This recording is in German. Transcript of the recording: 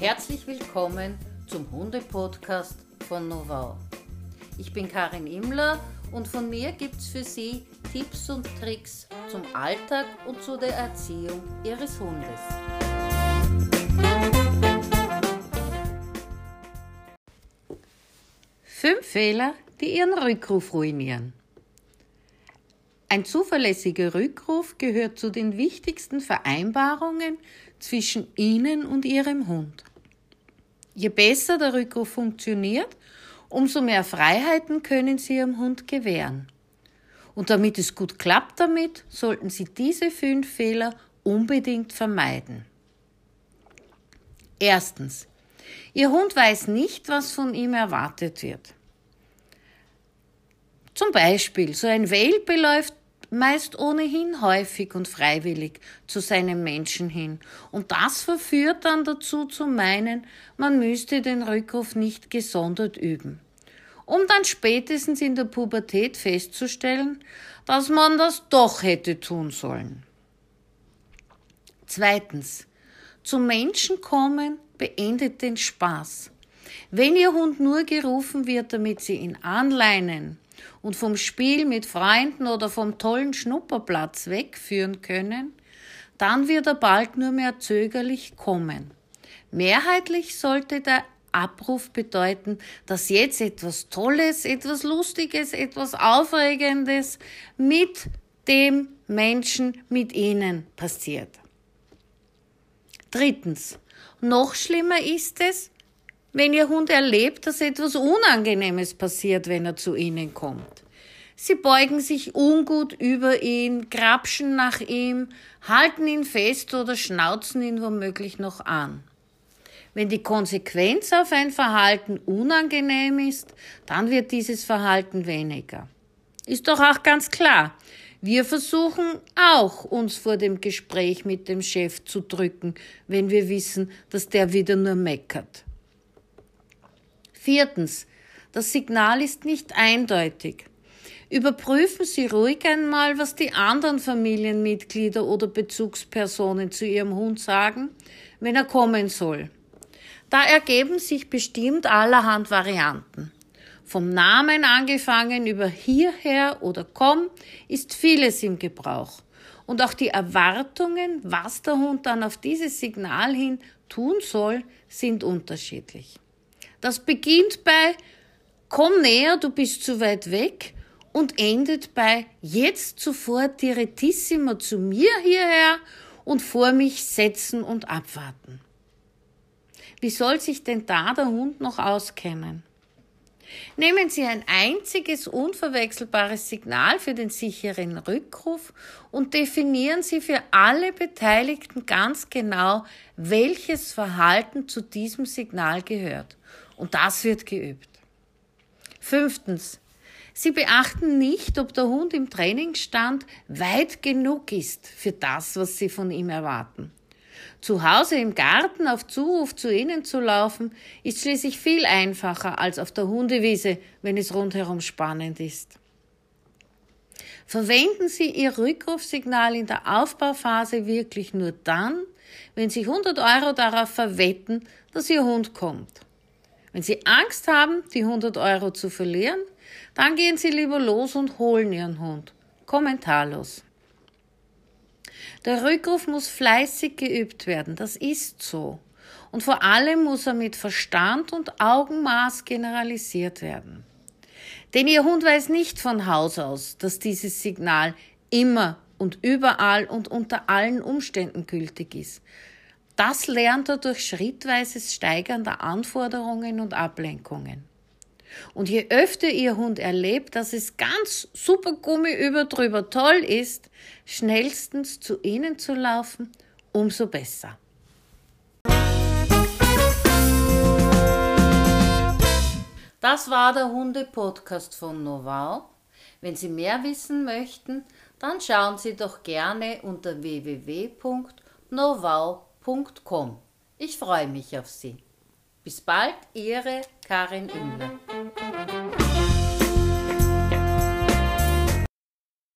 Herzlich willkommen zum Hunde-Podcast von Novau. Ich bin Karin Immler und von mir gibt es für Sie Tipps und Tricks zum Alltag und zu der Erziehung Ihres Hundes. Fünf Fehler, die Ihren Rückruf ruinieren. Ein zuverlässiger Rückruf gehört zu den wichtigsten Vereinbarungen zwischen Ihnen und Ihrem Hund. Je besser der Rückruf funktioniert, umso mehr Freiheiten können Sie Ihrem Hund gewähren. Und damit es gut klappt damit, sollten Sie diese fünf Fehler unbedingt vermeiden. Erstens. Ihr Hund weiß nicht, was von ihm erwartet wird. Zum Beispiel, so ein Welpe läuft meist ohnehin häufig und freiwillig zu seinem Menschen hin. Und das verführt dann dazu zu meinen, man müsste den Rückruf nicht gesondert üben. Um dann spätestens in der Pubertät festzustellen, dass man das doch hätte tun sollen. Zweitens. Zum Menschen kommen beendet den Spaß. Wenn Ihr Hund nur gerufen wird, damit Sie ihn anleinen, und vom Spiel mit Freunden oder vom tollen Schnupperplatz wegführen können, dann wird er bald nur mehr zögerlich kommen. Mehrheitlich sollte der Abruf bedeuten, dass jetzt etwas Tolles, etwas Lustiges, etwas Aufregendes mit dem Menschen, mit ihnen passiert. Drittens. Noch schlimmer ist es, wenn Ihr Hund erlebt, dass etwas Unangenehmes passiert, wenn er zu Ihnen kommt. Sie beugen sich ungut über ihn, grapschen nach ihm, halten ihn fest oder schnauzen ihn womöglich noch an. Wenn die Konsequenz auf ein Verhalten unangenehm ist, dann wird dieses Verhalten weniger. Ist doch auch ganz klar. Wir versuchen auch, uns vor dem Gespräch mit dem Chef zu drücken, wenn wir wissen, dass der wieder nur meckert. Viertens. Das Signal ist nicht eindeutig. Überprüfen Sie ruhig einmal, was die anderen Familienmitglieder oder Bezugspersonen zu Ihrem Hund sagen, wenn er kommen soll. Da ergeben sich bestimmt allerhand Varianten. Vom Namen angefangen über hierher oder komm ist vieles im Gebrauch. Und auch die Erwartungen, was der Hund dann auf dieses Signal hin tun soll, sind unterschiedlich. Das beginnt bei Komm näher, du bist zu weit weg und endet bei Jetzt sofort direttissima zu mir hierher und vor mich setzen und abwarten. Wie soll sich denn da der Hund noch auskennen? Nehmen Sie ein einziges unverwechselbares Signal für den sicheren Rückruf und definieren Sie für alle Beteiligten ganz genau, welches Verhalten zu diesem Signal gehört. Und das wird geübt. Fünftens. Sie beachten nicht, ob der Hund im Trainingsstand weit genug ist für das, was Sie von ihm erwarten. Zu Hause im Garten auf Zuruf zu Ihnen zu laufen, ist schließlich viel einfacher als auf der Hundewiese, wenn es rundherum spannend ist. Verwenden Sie Ihr Rückrufsignal in der Aufbauphase wirklich nur dann, wenn Sie 100 Euro darauf verwetten, dass Ihr Hund kommt. Wenn Sie Angst haben, die 100 Euro zu verlieren, dann gehen Sie lieber los und holen Ihren Hund. Kommentarlos. Der Rückruf muss fleißig geübt werden, das ist so. Und vor allem muss er mit Verstand und Augenmaß generalisiert werden. Denn Ihr Hund weiß nicht von Haus aus, dass dieses Signal immer und überall und unter allen Umständen gültig ist. Das lernt er durch schrittweises Steigern der Anforderungen und Ablenkungen. Und je öfter Ihr Hund erlebt, dass es ganz super Gummi über drüber toll ist, schnellstens zu Ihnen zu laufen, umso besser. Das war der Hunde-Podcast von Novau. Wenn Sie mehr wissen möchten, dann schauen Sie doch gerne unter www.novau.com www.ftf.com. Ich freue mich auf Sie. Bis bald, Ihre Karin Imler.